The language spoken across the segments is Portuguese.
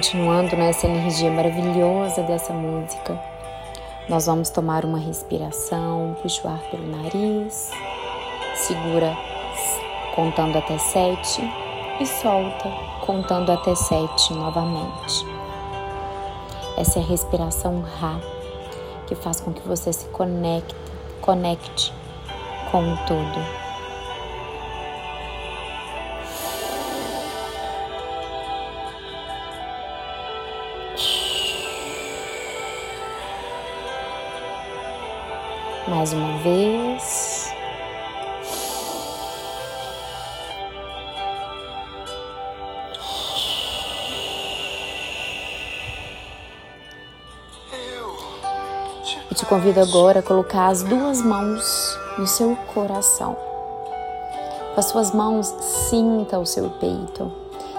Continuando nessa energia maravilhosa dessa música, nós vamos tomar uma respiração, puxa o ar pelo nariz, segura contando até sete e solta contando até sete novamente. Essa é a respiração Ra, que faz com que você se conecte, conecte com o Mais uma vez. Eu te convido agora a colocar as duas mãos no seu coração. Com as suas mãos, sinta o seu peito.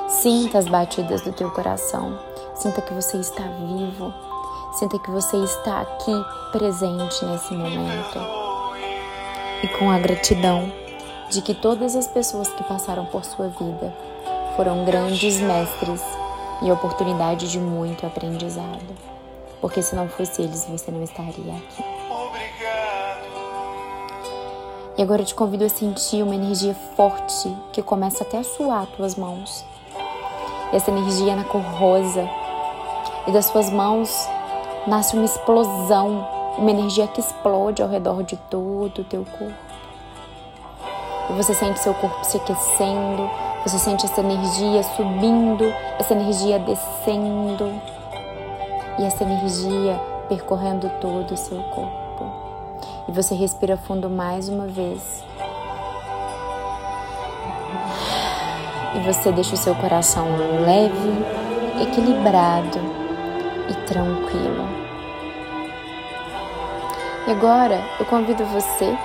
Sinta as batidas do teu coração. Sinta que você está vivo Sinta que você está aqui presente nesse momento. E com a gratidão de que todas as pessoas que passaram por sua vida foram grandes mestres e oportunidade de muito aprendizado. Porque se não fosse eles, você não estaria aqui. E agora eu te convido a sentir uma energia forte que começa até a suar tuas mãos. Essa energia na cor rosa. E das suas mãos nasce uma explosão, uma energia que explode ao redor de todo o teu corpo. E você sente seu corpo se aquecendo, você sente essa energia subindo, essa energia descendo e essa energia percorrendo todo o seu corpo. E você respira fundo mais uma vez. E você deixa o seu coração leve, equilibrado e tranquilo. E agora eu convido você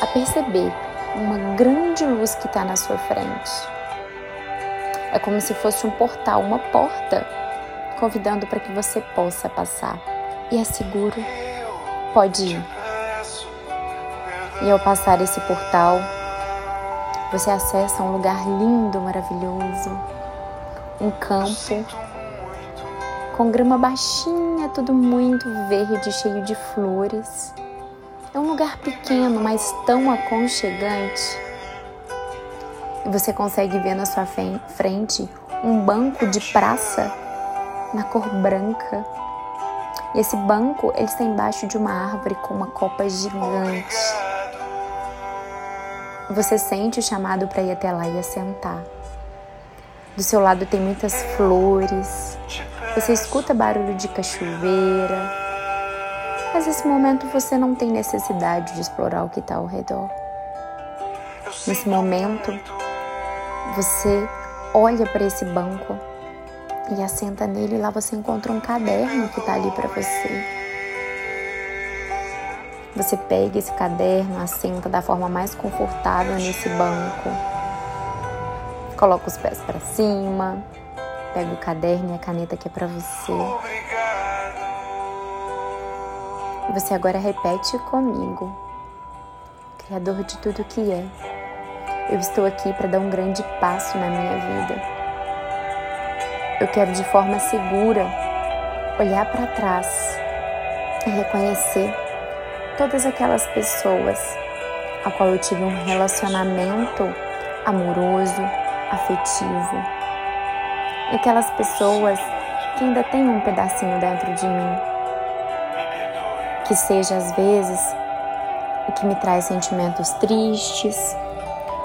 a perceber uma grande luz que está na sua frente. É como se fosse um portal, uma porta, convidando para que você possa passar. E é seguro, pode ir. E ao passar esse portal, você acessa um lugar lindo, maravilhoso, um campo com grama baixinha, tudo muito verde, cheio de flores. É um lugar pequeno, mas tão aconchegante. E você consegue ver na sua frente um banco de praça na cor branca. E esse banco ele está embaixo de uma árvore com uma copa gigante. Você sente o chamado para ir até lá e assentar. Do seu lado tem muitas flores, você escuta barulho de cachoeira, mas nesse momento você não tem necessidade de explorar o que está ao redor. Nesse momento, você olha para esse banco e assenta nele e lá você encontra um caderno que está ali para você. Você pega esse caderno, assenta da forma mais confortável nesse banco, coloca os pés para cima, Pega o caderno e a caneta que é para você. E você agora repete comigo. Criador de tudo que é. Eu estou aqui para dar um grande passo na minha vida. Eu quero de forma segura olhar para trás e reconhecer todas aquelas pessoas a qual eu tive um relacionamento amoroso, afetivo, aquelas pessoas que ainda têm um pedacinho dentro de mim, que seja às vezes o que me traz sentimentos tristes,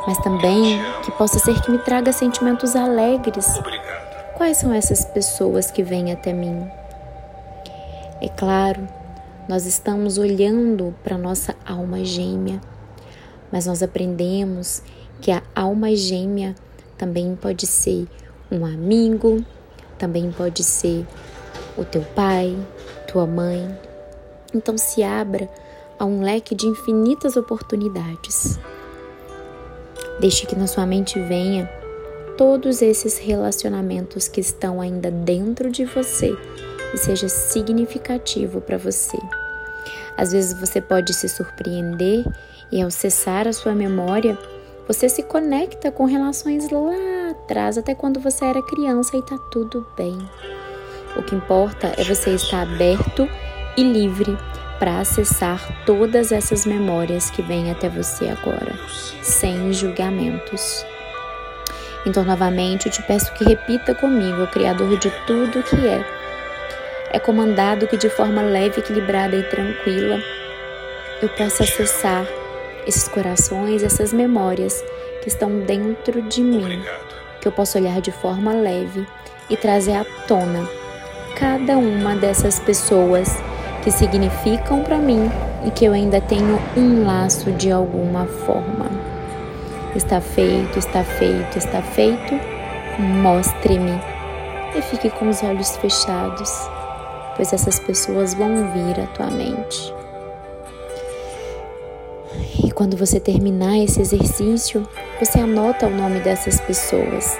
mas também que possa ser que me traga sentimentos alegres. Obrigado. Quais são essas pessoas que vêm até mim? É claro, nós estamos olhando para nossa alma gêmea, mas nós aprendemos que a alma gêmea também pode ser um amigo, também pode ser o teu pai, tua mãe. Então se abra a um leque de infinitas oportunidades. Deixe que na sua mente venha todos esses relacionamentos que estão ainda dentro de você e seja significativo para você. Às vezes você pode se surpreender e ao acessar a sua memória, você se conecta com relações lá atrás, até quando você era criança e tá tudo bem. O que importa é você estar aberto e livre para acessar todas essas memórias que vêm até você agora, sem julgamentos. Então, novamente, eu te peço que repita comigo, o Criador de tudo que é. É comandado que de forma leve, equilibrada e tranquila eu possa acessar esses corações, essas memórias que estão dentro de mim, que eu possa olhar de forma leve e trazer à tona cada uma dessas pessoas que significam para mim e que eu ainda tenho um laço de alguma forma. Está feito, está feito, está feito. Mostre-me e fique com os olhos fechados, pois essas pessoas vão vir à tua mente. E quando você terminar esse exercício, você anota o nome dessas pessoas.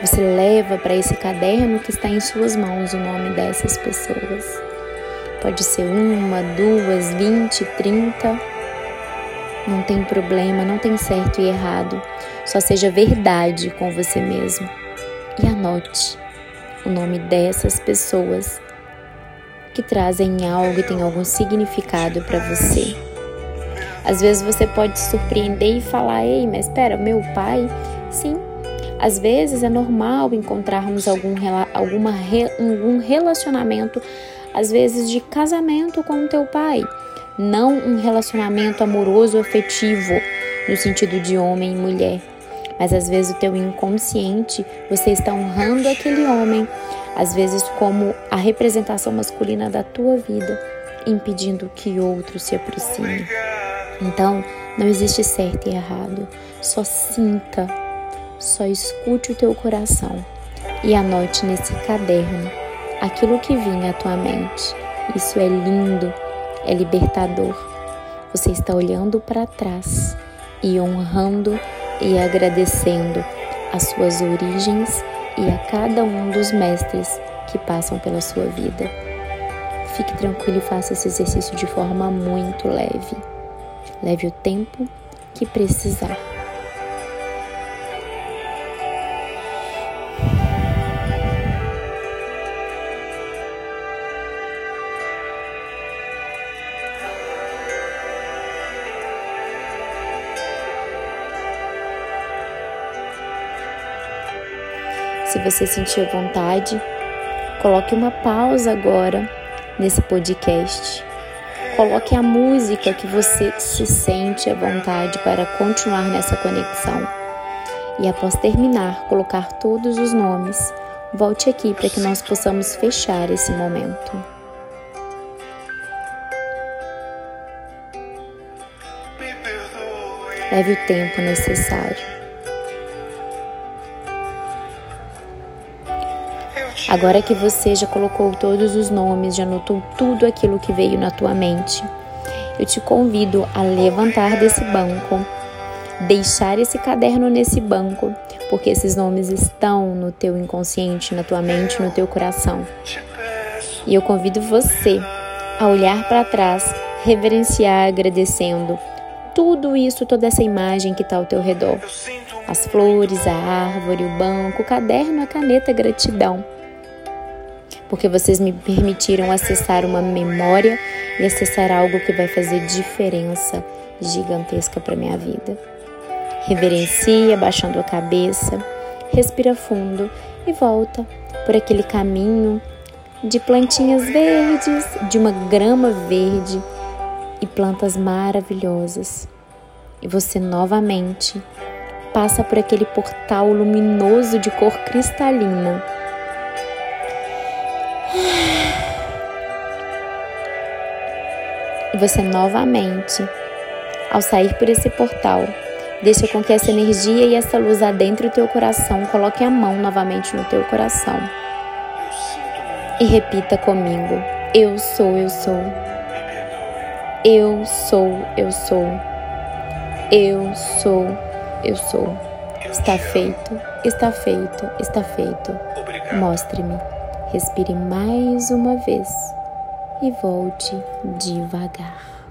Você leva para esse caderno que está em suas mãos o nome dessas pessoas. Pode ser uma, duas, vinte, trinta. Não tem problema, não tem certo e errado. Só seja verdade com você mesmo. E anote o nome dessas pessoas que trazem algo e têm algum significado para você. Às vezes você pode se surpreender e falar: "Ei, mas espera, meu pai?" Sim. Às vezes é normal encontrarmos algum, alguma, algum relacionamento, às vezes de casamento com o teu pai, não um relacionamento amoroso afetivo no sentido de homem e mulher, mas às vezes o teu inconsciente você está honrando aquele homem às vezes como a representação masculina da tua vida, impedindo que outro se aproxime. Então, não existe certo e errado, só sinta, só escute o teu coração e anote nesse caderno aquilo que vinha à tua mente. Isso é lindo, é libertador. Você está olhando para trás e honrando e agradecendo as suas origens e a cada um dos mestres que passam pela sua vida. Fique tranquilo e faça esse exercício de forma muito leve. Leve o tempo que precisar. Se você sentir vontade, coloque uma pausa agora nesse podcast. Coloque a música que você se sente à vontade para continuar nessa conexão. E após terminar, colocar todos os nomes, volte aqui para que nós possamos fechar esse momento. Leve o tempo necessário. Agora que você já colocou todos os nomes, já anotou tudo aquilo que veio na tua mente, eu te convido a levantar desse banco, deixar esse caderno nesse banco, porque esses nomes estão no teu inconsciente, na tua mente, no teu coração. E eu convido você a olhar para trás, reverenciar, agradecendo tudo isso, toda essa imagem que está ao teu redor. As flores, a árvore, o banco, o caderno, a caneta, a gratidão porque vocês me permitiram acessar uma memória e acessar algo que vai fazer diferença gigantesca para minha vida. Reverencia, baixando a cabeça, respira fundo e volta por aquele caminho de plantinhas verdes, de uma grama verde e plantas maravilhosas. E você novamente passa por aquele portal luminoso de cor cristalina você novamente, ao sair por esse portal, deixa com que essa energia e essa luz adentre o teu coração, coloque a mão novamente no teu coração. E repita comigo: Eu sou, eu sou. Eu sou, eu sou. Eu sou, eu sou. Está feito, está feito, está feito. Mostre-me. Respire mais uma vez e volte devagar.